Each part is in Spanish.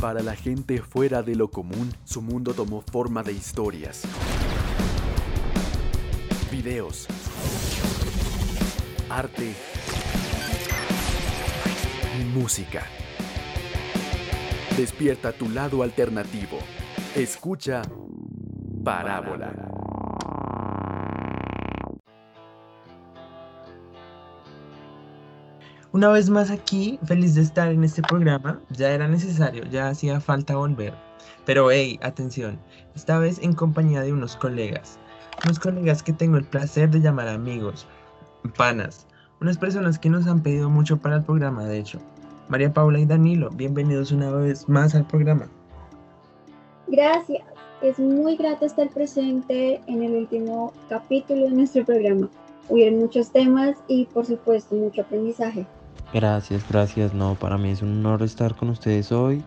Para la gente fuera de lo común, su mundo tomó forma de historias, videos, arte y música. Despierta tu lado alternativo. Escucha Parábola. Una vez más aquí, feliz de estar en este programa. Ya era necesario, ya hacía falta volver. Pero hey, atención, esta vez en compañía de unos colegas. Unos colegas que tengo el placer de llamar amigos, panas. Unas personas que nos han pedido mucho para el programa, de hecho. María Paula y Danilo, bienvenidos una vez más al programa. Gracias. Es muy grato estar presente en el último capítulo de nuestro programa. Hubieron muchos temas y por supuesto mucho aprendizaje. Gracias, gracias. No, para mí es un honor estar con ustedes hoy.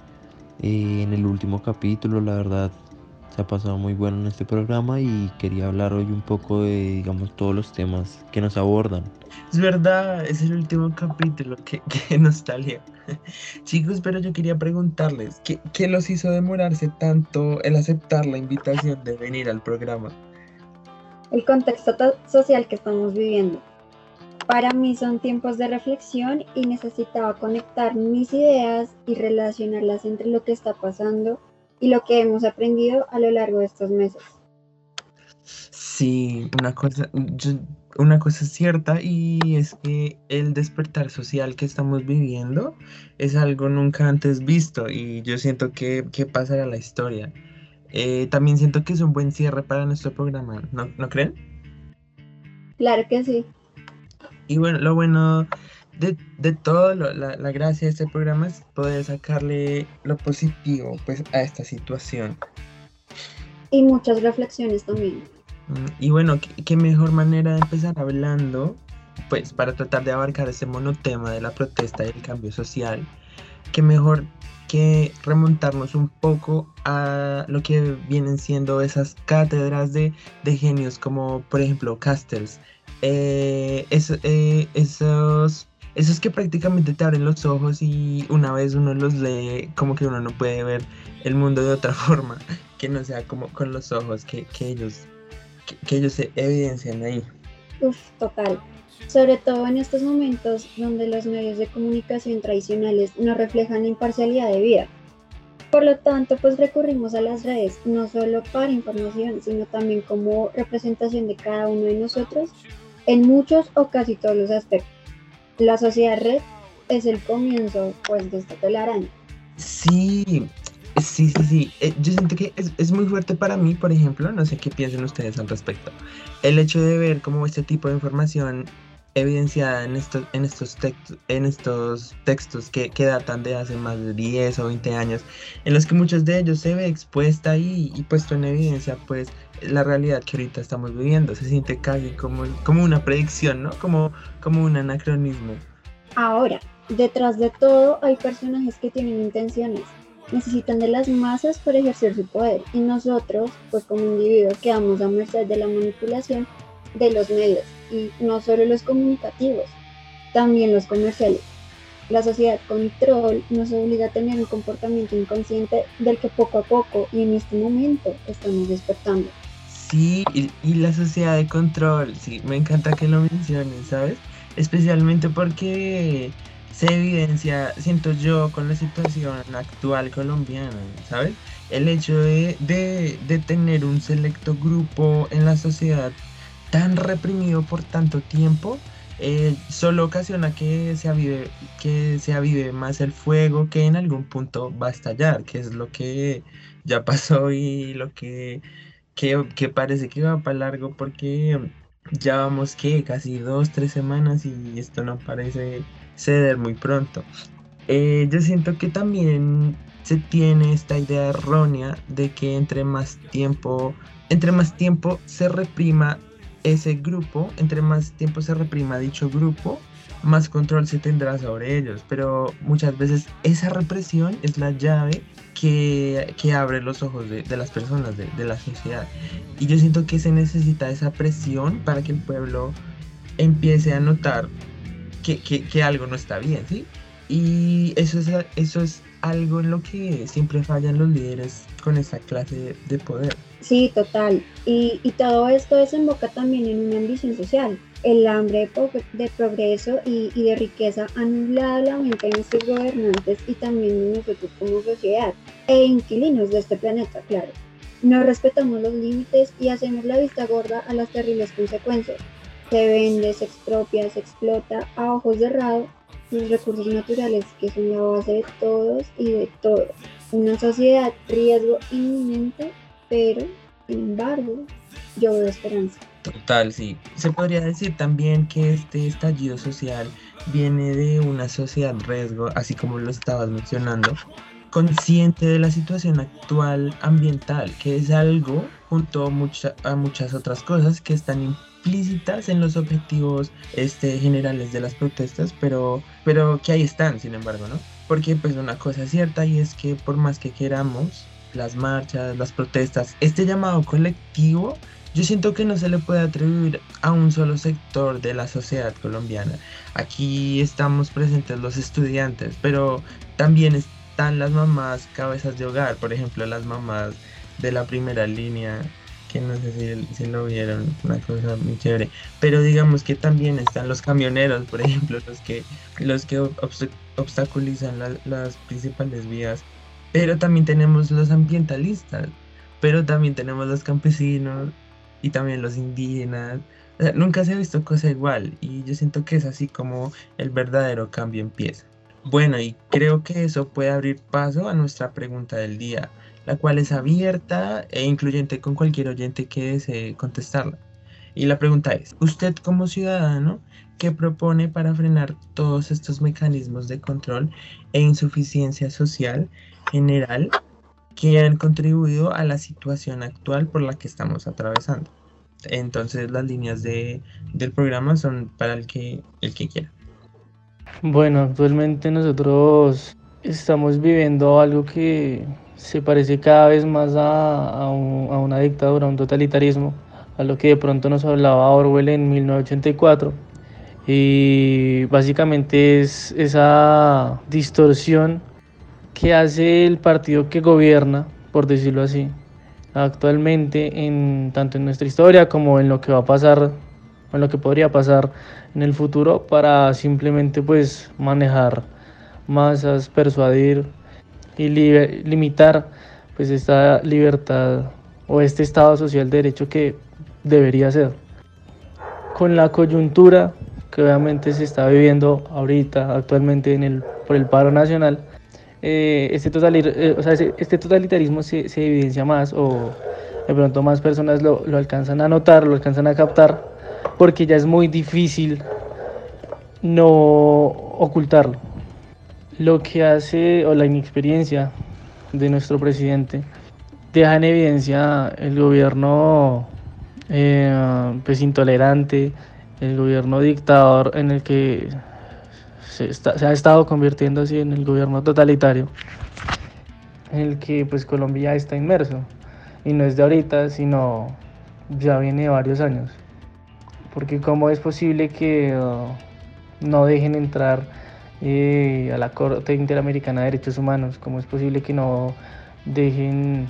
Eh, en el último capítulo, la verdad, se ha pasado muy bueno en este programa y quería hablar hoy un poco de, digamos, todos los temas que nos abordan. Es verdad, es el último capítulo, qué, qué nostalgia. Chicos, pero yo quería preguntarles, ¿qué, ¿qué los hizo demorarse tanto el aceptar la invitación de venir al programa? El contexto social que estamos viviendo. Para mí son tiempos de reflexión y necesitaba conectar mis ideas y relacionarlas entre lo que está pasando y lo que hemos aprendido a lo largo de estos meses. Sí, una cosa, una cosa cierta y es que el despertar social que estamos viviendo es algo nunca antes visto y yo siento que, que pasará la historia. Eh, también siento que es un buen cierre para nuestro programa, ¿no, ¿no creen? Claro que sí. Y bueno, lo bueno de, de todo, lo, la, la, gracia de este programa es poder sacarle lo positivo pues, a esta situación. Y muchas reflexiones también. Y bueno, ¿qué, qué mejor manera de empezar hablando, pues para tratar de abarcar ese monotema de la protesta y el cambio social, qué mejor que remontarnos un poco a lo que vienen siendo esas cátedras de, de genios como por ejemplo Castells, eh, es, eh, esos, esos que prácticamente te abren los ojos y una vez uno los lee, como que uno no puede ver el mundo de otra forma, que no sea como con los ojos que, que ellos, que, que, ellos se evidencian ahí. Uf, total. Sobre todo en estos momentos donde los medios de comunicación tradicionales no reflejan la imparcialidad de vida. Por lo tanto, pues recurrimos a las redes no solo para información, sino también como representación de cada uno de nosotros en muchos o casi todos los aspectos. La sociedad red es el comienzo pues de esta telaraña. Sí, sí, sí, sí. Eh, yo siento que es, es, muy fuerte para mí, por ejemplo, no sé qué piensan ustedes al respecto. El hecho de ver cómo este tipo de información evidenciada en estos, en estos, textos, en estos textos que, que, datan de hace más de 10 o 20 años, en los que muchos de ellos se ve expuesta y, y puesto en evidencia pues la realidad que ahorita estamos viviendo. Se siente casi como, como una predicción, ¿no? Como, como un anacronismo. Ahora, detrás de todo hay personajes que tienen intenciones. Necesitan de las masas para ejercer su poder y nosotros, pues como individuos, quedamos a merced de la manipulación de los medios y no solo los comunicativos, también los comerciales. La sociedad control nos obliga a tener un comportamiento inconsciente del que poco a poco y en este momento estamos despertando. Sí, y, la sociedad de control, sí, me encanta que lo mencionen, ¿sabes? Especialmente porque se evidencia, siento yo, con la situación actual colombiana, ¿sabes? El hecho de, de, de tener un selecto grupo en la sociedad tan reprimido por tanto tiempo, eh, solo ocasiona que se, avive, que se avive más el fuego que en algún punto va a estallar, que es lo que ya pasó y lo que, que, parece que va para largo porque ya vamos que casi dos, tres semanas y esto no parece ceder muy pronto. Eh, yo siento que también se tiene esta idea errónea de que entre más tiempo, entre más tiempo se reprima ese grupo, entre más tiempo se reprima dicho grupo, más control se tendrá sobre ellos. Pero muchas veces esa represión es la llave que, que abre los ojos de, de las personas, de, de, la sociedad. Y yo siento que se necesita esa presión para que el pueblo empiece a notar que, que, algo no está bien, ¿sí? Y eso es, eso es algo en lo que siempre fallan los líderes con esa clase de poder. Sí, total. Y, y todo esto desemboca también en una ambición social. El hambre de, progreso y, de riqueza ha nublado la mente nuestros gobernantes y también de nosotros como sociedad e inquilinos de este planeta, claro. No respetamos los límites y hacemos la vista gorda a las terribles consecuencias. Se vende, se expropia, se explota a ojos cerrados los recursos naturales que son la base de todos y de todo. Una sociedad riesgo inminente, pero sin embargo yo veo esperanza. Total, sí. Se podría decir también que este estallido social viene de una sociedad riesgo, así como lo estabas mencionando, consciente de la situación actual ambiental, que es algo junto a, muchas otras cosas que están implícitas en los objetivos este, generales de las protestas, pero, pero que ahí están, sin embargo, ¿no? Porque pues una cosa es cierta y es que por más que queramos, las marchas, las protestas, este llamado colectivo, yo siento que no se le puede atribuir a un solo sector de la sociedad colombiana. Aquí estamos presentes los estudiantes, pero también están las mamás cabezas de hogar, por ejemplo, las mamás de la primera línea, que no sé si, lo vieron, una cosa muy chévere. Pero digamos que también están los camioneros, por ejemplo, los que, los que obstaculizan las principales vías. Pero también tenemos los ambientalistas, pero también tenemos los campesinos y también los indígenas. nunca se ha visto cosa igual y yo siento que es así como el verdadero cambio empieza. Bueno, y creo que eso puede abrir paso a nuestra pregunta del día, la cual es abierta e incluyente con cualquier oyente que desee contestarla. Y la pregunta es, usted como ciudadano, ¿qué propone para frenar todos estos mecanismos de control e insuficiencia social general que han contribuido a la situación actual por la que estamos atravesando? Entonces las líneas de, del programa son para el que, el que quiera. Bueno, actualmente nosotros estamos viviendo algo que se parece cada vez más a, una dictadura, a un totalitarismo, a lo que de pronto nos hablaba Orwell en 1984. Y básicamente es esa distorsión que hace el partido que gobierna, por decirlo así, actualmente en tanto en nuestra historia como en lo que va a pasar en lo que podría pasar en el futuro para simplemente pues manejar masas, persuadir y limitar pues esta libertad o este estado social de derecho que debería ser. Con la coyuntura que obviamente se está viviendo ahorita, actualmente por el paro nacional, eh, este, eh, este, totalitarismo se, se, evidencia más o de pronto más personas lo, lo alcanzan a notar, lo alcanzan a captar porque ya es muy difícil no ocultarlo. Lo que hace, o la inexperiencia de nuestro presidente, deja en evidencia el gobierno eh, pues intolerante, el gobierno dictador en el que se, ha estado convirtiendo así en el gobierno totalitario, en el que pues Colombia está inmerso. Y no es de ahorita, sino ya viene de varios años porque cómo es posible que uh, no dejen entrar eh, a la Corte Interamericana de Derechos Humanos, cómo es posible que no dejen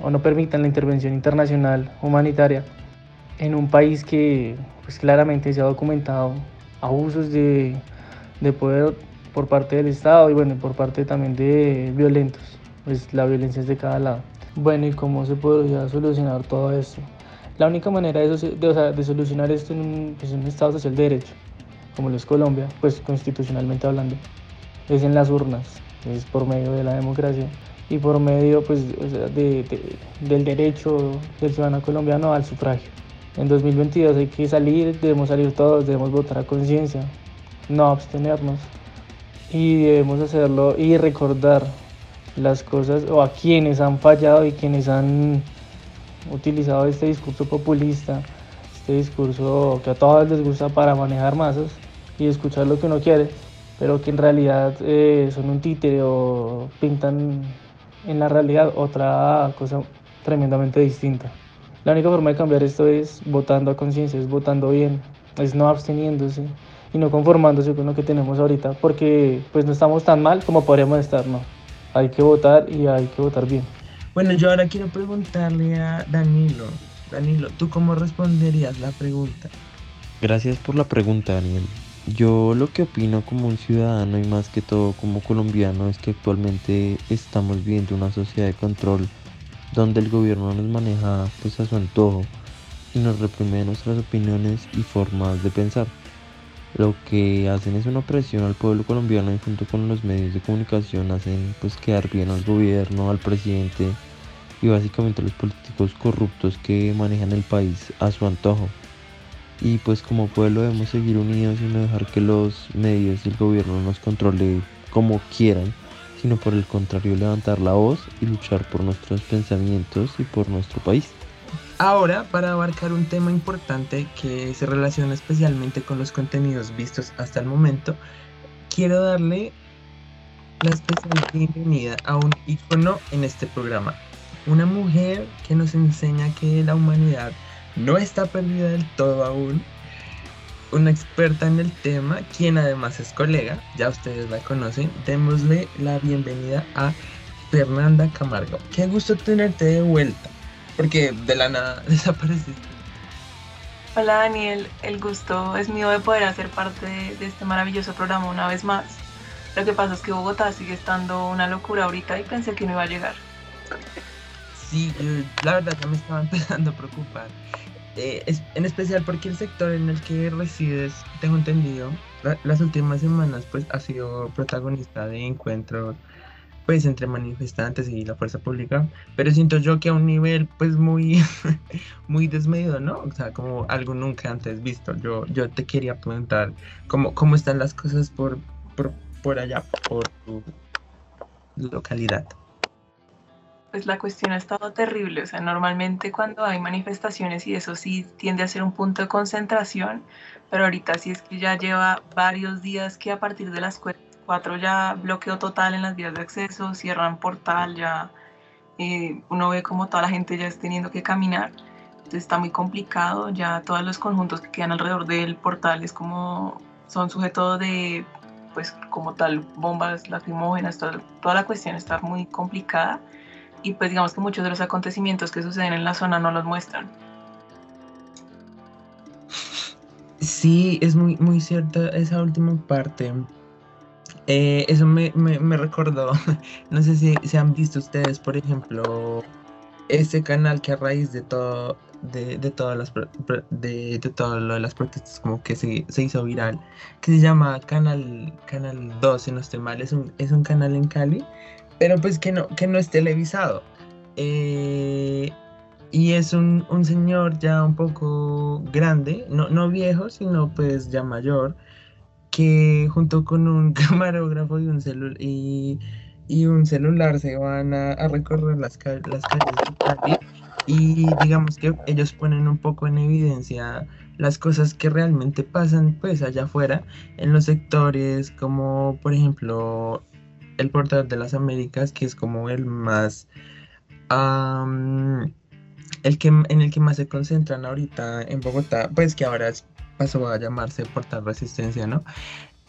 o no permitan la intervención internacional humanitaria en un país que pues claramente se ha documentado abusos de, de poder por parte del Estado y bueno, por parte también de violentos, pues la violencia es de cada lado. Bueno, ¿y cómo se podría solucionar todo esto? La única manera de, solucionar esto pues, en un, Estado social de derecho, como lo es Colombia, pues constitucionalmente hablando, es en las urnas, es por medio de la democracia y por medio pues, del derecho del ciudadano colombiano al sufragio. En 2022 hay que salir, debemos salir todos, debemos votar a conciencia, no abstenernos y debemos hacerlo y recordar las cosas o a quienes han fallado y quienes han utilizado este discurso populista, este discurso que a todos les gusta para manejar masas y escuchar lo que uno quiere, pero que en realidad eh, son un títere o pintan en la realidad otra cosa tremendamente distinta. La única forma de cambiar esto es votando a conciencia, es votando bien, es no absteniéndose y no conformándose con lo que tenemos ahorita, porque pues no estamos tan mal como podríamos estar, no. Hay que votar y hay que votar bien. Bueno, yo ahora quiero preguntarle a Danilo. Danilo, ¿tú cómo responderías la pregunta? Gracias por la pregunta, Daniel. Yo lo que opino como un ciudadano y más que todo como colombiano es que actualmente estamos viviendo una sociedad de control donde el gobierno nos maneja pues a su antojo y nos reprime nuestras opiniones y formas de pensar. Lo que hacen es una presión al pueblo colombiano y junto con los medios de comunicación hacen pues quedar bien al gobierno, al presidente y básicamente a los políticos corruptos que manejan el país a su antojo. Y pues como pueblo debemos seguir unidos y no dejar que los medios y el gobierno nos controle como quieran, sino por el contrario levantar la voz y luchar por nuestros pensamientos y por nuestro país. Ahora, para abarcar un tema importante que se relaciona especialmente con los contenidos vistos hasta el momento, quiero darle la especial bienvenida a un icono en este programa. Una mujer que nos enseña que la humanidad no está perdida del todo aún. Una experta en el tema, quien además es colega, ya ustedes la conocen. Démosle la bienvenida a Fernanda Camargo. Qué gusto tenerte de vuelta porque de la nada desapareciste. Hola Daniel, el gusto es mío de poder hacer parte de, este maravilloso programa una vez más. Lo que pasa es que Bogotá sigue estando una locura ahorita y pensé que no iba a llegar. Sí, la verdad ya me estaba empezando a preocupar. Eh, en especial porque el sector en el que resides, tengo entendido, las últimas semanas pues ha sido protagonista de encuentros pues entre manifestantes y la fuerza pública, pero siento yo que a un nivel pues muy muy desmedido, ¿no? O sea, como algo nunca antes visto. Yo yo te quería preguntar cómo cómo están las cosas por por, por allá por tu localidad. Pues la cuestión ha estado terrible, o sea, normalmente cuando hay manifestaciones y eso sí tiende a ser un punto de concentración, pero ahorita sí es que ya lleva varios días que a partir de las 4 ya bloqueo total en las vías de acceso, cierran portal, ya eh, uno ve como toda la gente ya está teniendo que caminar. Entonces está muy complicado, ya todos los conjuntos que quedan alrededor del portal es como son sujetos de, pues como tal, bombas lacrimógenas, toda, toda la cuestión está muy complicada y pues digamos que muchos de los acontecimientos que suceden en la zona no los muestran. Sí, es muy, muy cierta esa última parte. Eh, eso me, me, recordó, no sé si, se han visto ustedes, por ejemplo, ese canal que a raíz de todo, de, de todas las de, de, todo lo de las protestas como que se, se, hizo viral, que se llama Canal Canal 2, si no estoy mal, es un, es un canal en Cali, pero pues que no, que no es televisado. Eh, y es un, un, señor ya un poco grande, no, no viejo, sino pues ya mayor, que junto con un camarógrafo y un, celu y, un celular se van a, recorrer las, calles las calles y digamos que ellos ponen un poco en evidencia las cosas que realmente pasan pues allá afuera en los sectores como por ejemplo el portal de las Américas que es como el más el que en el que más se concentran ahorita en Bogotá pues que ahora es pasó a llamarse Portal Resistencia, ¿no?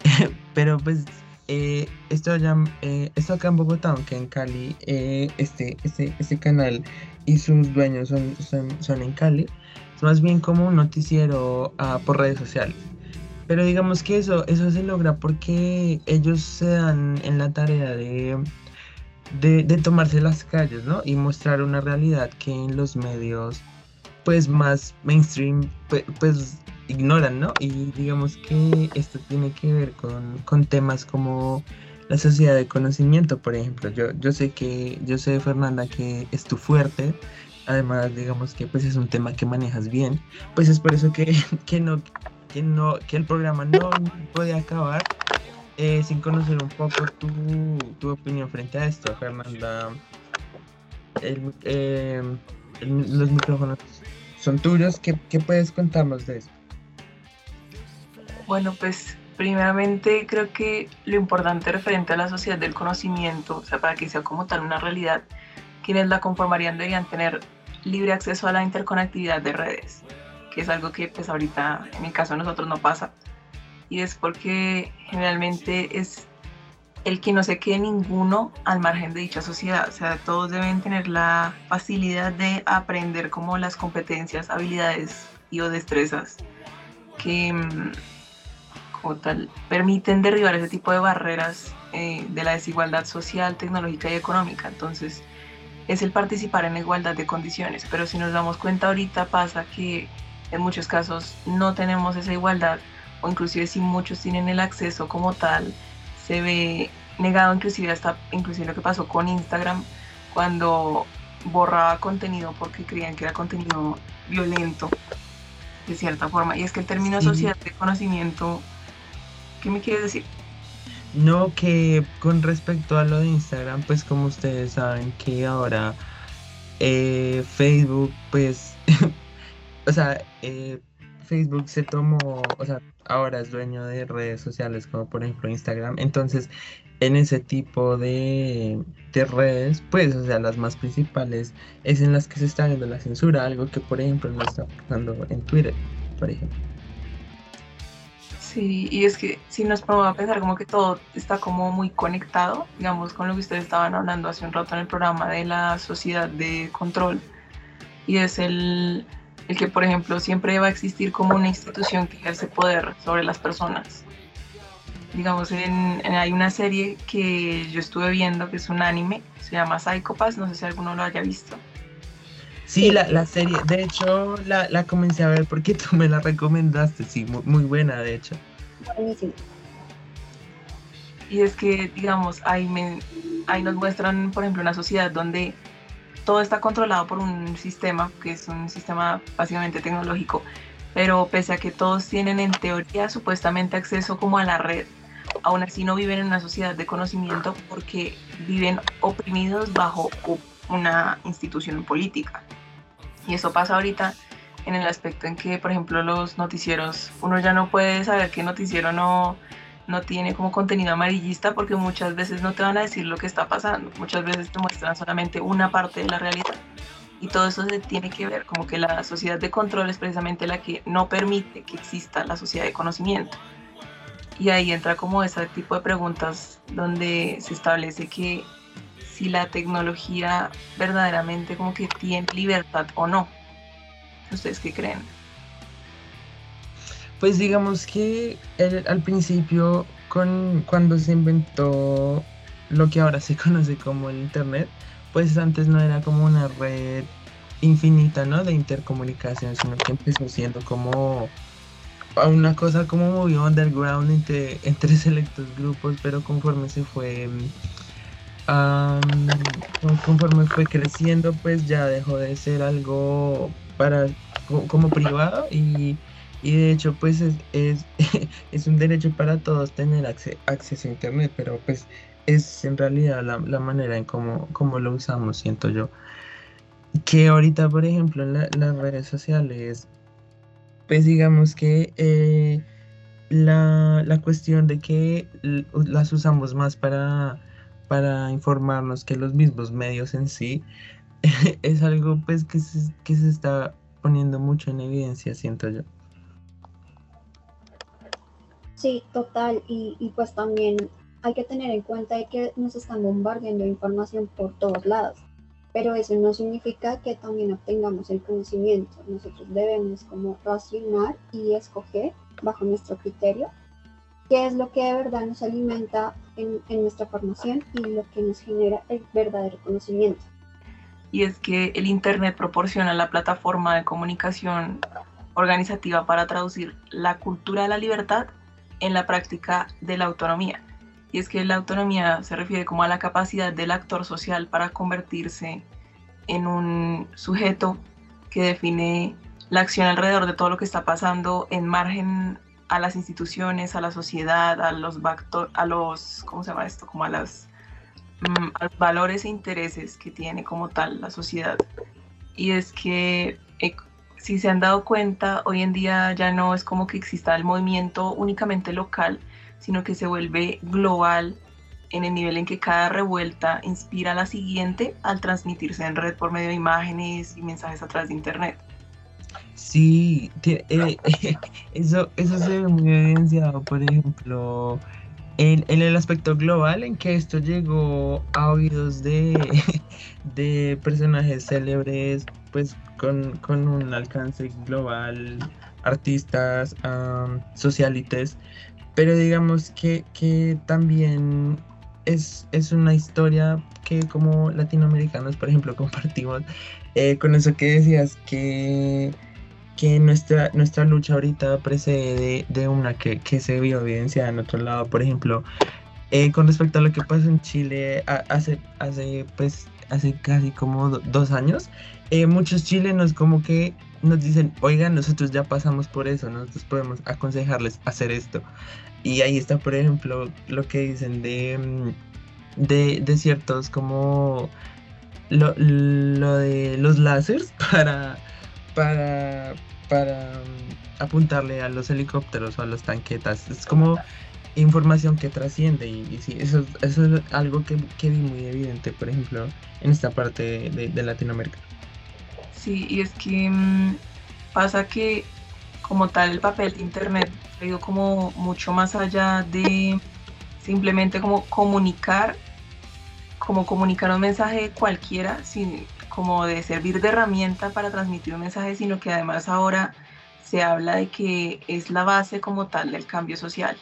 Pero pues eh, esto, ya, eh, esto acá en Bogotá, aunque en Cali, eh, este, este, este canal y sus dueños son, son, en Cali, es más bien como un noticiero ah, por redes sociales. Pero digamos que eso, eso se logra porque ellos se dan en la tarea de, de, de tomarse las calles, ¿no? Y mostrar una realidad que en los medios pues más mainstream pues, pues ignoran, ¿no? Y digamos que esto tiene que ver con, con, temas como la sociedad de conocimiento, por ejemplo. Yo, yo sé que, yo sé, Fernanda, que es tu fuerte. Además, digamos que pues es un tema que manejas bien. Pues es por eso que, que no, que no, que el programa no puede acabar eh, sin conocer un poco tu, tu, opinión frente a esto, Fernanda. Eh, los micrófonos son tuyos. ¿Qué, ¿Qué puedes contarnos de eso? Bueno, pues primeramente creo que lo importante referente a la sociedad del conocimiento, o sea, para que sea como tal una realidad, quienes la conformarían deberían tener libre acceso a la interconectividad de redes, que es algo que pues ahorita en mi caso nosotros no pasa. y es porque generalmente es el que no se quede ninguno al margen de dicha sociedad. O sea, todos deben tener la facilidad de aprender como las competencias, habilidades y o destrezas que mm, tal permiten derribar ese tipo de barreras eh, de la desigualdad social, tecnológica y económica. Entonces, es el participar en igualdad de condiciones. Pero si nos damos cuenta ahorita pasa que en muchos casos no tenemos esa igualdad o inclusive si muchos tienen el acceso como tal, se ve negado inclusive hasta inclusive lo que pasó con Instagram cuando borraba contenido porque creían que era contenido violento de cierta forma. Y es que el término sociedad de conocimiento, ¿qué me quieres decir? No, que con respecto a lo de Instagram, pues como ustedes saben que ahora eh, Facebook, pues, o sea, eh, Facebook se tomó, o sea, ahora es dueño de redes sociales como por ejemplo Instagram. Entonces, en ese tipo de, de, redes, pues, o sea, las más principales es en las que se está viendo la censura, algo que por ejemplo no está pasando en Twitter, por ejemplo. Sí, y es que si nos ponemos a pensar como que todo está como muy conectado, digamos, con lo que ustedes estaban hablando hace un rato en el programa de la sociedad de control, y es el, el que, por ejemplo, siempre va a existir como una institución que ejerce poder sobre las personas. Digamos, en, hay una serie que yo estuve viendo que es un anime, se llama Psychopass, no sé si alguno lo haya visto. Sí, la, la serie, de hecho la, la, comencé a ver porque tú me la recomendaste, sí, muy, muy buena de hecho. Buenísimo. Y es que, digamos, ahí, me, ahí nos muestran, por ejemplo, una sociedad donde todo está controlado por un sistema, que es un sistema básicamente tecnológico, pero pese a que todos tienen en teoría supuestamente acceso como a la red, aún así no viven en una sociedad de conocimiento porque viven oprimidos bajo una institución política. Y eso pasa ahorita en el aspecto en que, por ejemplo, los noticieros, uno ya no puede saber qué noticiero no, no tiene como contenido amarillista porque muchas veces no te van a decir lo que está pasando, muchas veces te muestran solamente una parte de la realidad. Y todo eso se tiene que ver, como que la sociedad de control es precisamente la que no permite que exista la sociedad de conocimiento. Y ahí entra como ese tipo de preguntas donde se establece que si la tecnología verdaderamente como que tiene libertad o no. ¿Ustedes qué creen? Pues digamos que al principio, con, cuando se inventó lo que ahora se conoce como el Internet, pues antes no era como una red infinita, ¿no? De intercomunicación, sino que empezó siendo como una cosa como muy underground entre, entre selectos grupos, pero conforme se fue conforme fue creciendo, pues ya dejó de ser algo para como privado y, de hecho pues es, es, un derecho para todos tener acceso a internet, pero pues es en realidad la, manera en cómo, lo usamos, siento yo. Que ahorita, por ejemplo, en las redes sociales, pues digamos que eh, la, la cuestión de que las usamos más para para informarnos que los mismos medios en sí es algo pues que se, que se está poniendo mucho en evidencia, siento yo. Sí, total, y, y pues también hay que tener en cuenta que nos están bombardeando información por todos lados, pero eso no significa que también obtengamos el conocimiento. Nosotros debemos como racionar y escoger bajo nuestro criterio qué es lo que de verdad nos alimenta en, nuestra formación y lo que nos genera el verdadero conocimiento. Y es que el Internet proporciona la plataforma de comunicación organizativa para traducir la cultura de la libertad en la práctica de la autonomía. Y es que la autonomía se refiere como a la capacidad del actor social para convertirse en un sujeto que define la acción alrededor de todo lo que está pasando en margen a las instituciones, a la sociedad, a los, a los ¿cómo se llama esto? Como a, las, mm, valores e intereses que tiene como tal la sociedad. Y es que eh, si se han dado cuenta, hoy en día ya no es como que exista el movimiento únicamente local, sino que se vuelve global en el nivel en que cada revuelta inspira a la siguiente al transmitirse en red por medio de imágenes y mensajes a través de Internet. Sí, eh, eso, eso se ve muy evidenciado, por ejemplo, en, el aspecto global en que esto llegó a oídos de, de personajes célebres, pues con, un alcance global, artistas, socialites, pero digamos que, que también es, es, una historia que como latinoamericanos, por ejemplo, compartimos eh, con eso que decías que que nuestra, nuestra lucha ahorita precede de, una que, se vio evidenciada en otro lado. Por ejemplo, eh, con respecto a lo que pasó en Chile hace, hace, pues, hace casi como dos años, eh, muchos chilenos como que nos dicen, oigan, nosotros ya pasamos por eso, nosotros podemos aconsejarles hacer esto. Y ahí está, por ejemplo, lo que dicen de, mm, de, ciertos como lo, lo de los láseres para para, para mm, apuntarle a los helicópteros o a las tanquetas. Es como información que trasciende y, sí, eso, eso, es algo que, que, vi muy evidente, por ejemplo, en esta parte de, Latinoamérica. Sí, y es que mm, pasa que como tal el papel de Internet ha ido como mucho más allá de simplemente como comunicar, como comunicar un mensaje cualquiera, sin, como de servir de herramienta para transmitir un mensaje, sino que además ahora se habla de que es la base como tal del cambio social.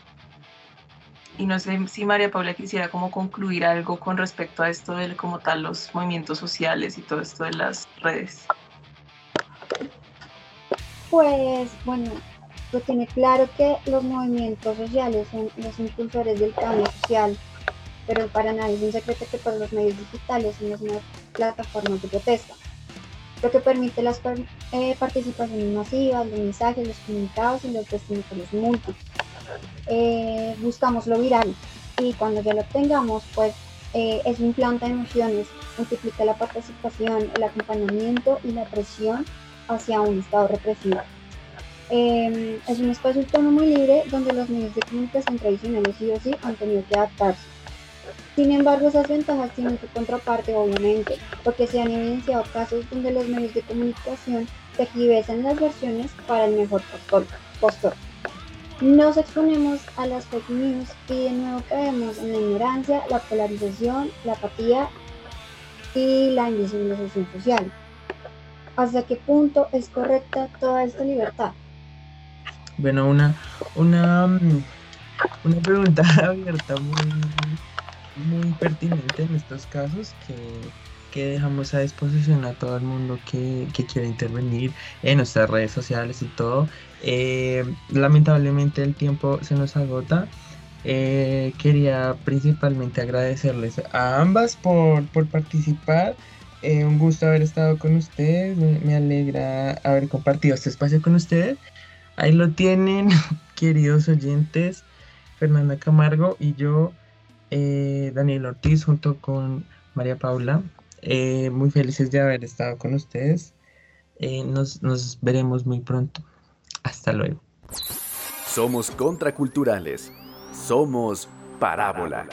Y no sé si María Paula quisiera como concluir algo con respecto a esto de como tal los movimientos sociales y todo esto de las redes. Pues bueno, pues tiene claro que los movimientos sociales son los impulsores del cambio social pero para nadie es un secreto que por los medios digitales son las nuevas plataformas de protesta, lo que permite las eh, participaciones masivas, los mensajes, los comunicados y los testimonios múltiples. Eh, buscamos lo viral y cuando ya lo obtengamos, pues eh, es un planta de emociones, multiplica la participación, el acompañamiento y la presión hacia un estado represivo. es un espacio autónomo y libre donde los medios de comunicación tradicionales sí o sí han tenido que adaptarse sin embargo, esas ventajas tienen su contraparte, obviamente, porque se han evidenciado casos donde los medios de comunicación tergiversan las versiones para el mejor postor. Nos exponemos a las fake news y de nuevo caemos en la ignorancia, la polarización, la apatía y la invisibilización social. ¿Hasta qué punto es correcta toda esta libertad? Bueno, una, una, mm, una pregunta abierta muy, muy pertinente en estos casos que, dejamos a disposición a todo el mundo que, que quiera intervenir en nuestras redes sociales y todo. Eh, lamentablemente el tiempo se nos agota. Eh, quería principalmente agradecerles a ambas por, participar. Eh, un gusto haber estado con ustedes. me, alegra haber compartido este espacio con ustedes. Ahí lo tienen, queridos oyentes. Fernanda Camargo y yo eh, Daniel Ortiz junto con María Paula. Eh, muy felices de haber estado con ustedes. Eh, nos, nos veremos muy pronto. Hasta luego. Somos contraculturales. Somos Parábola.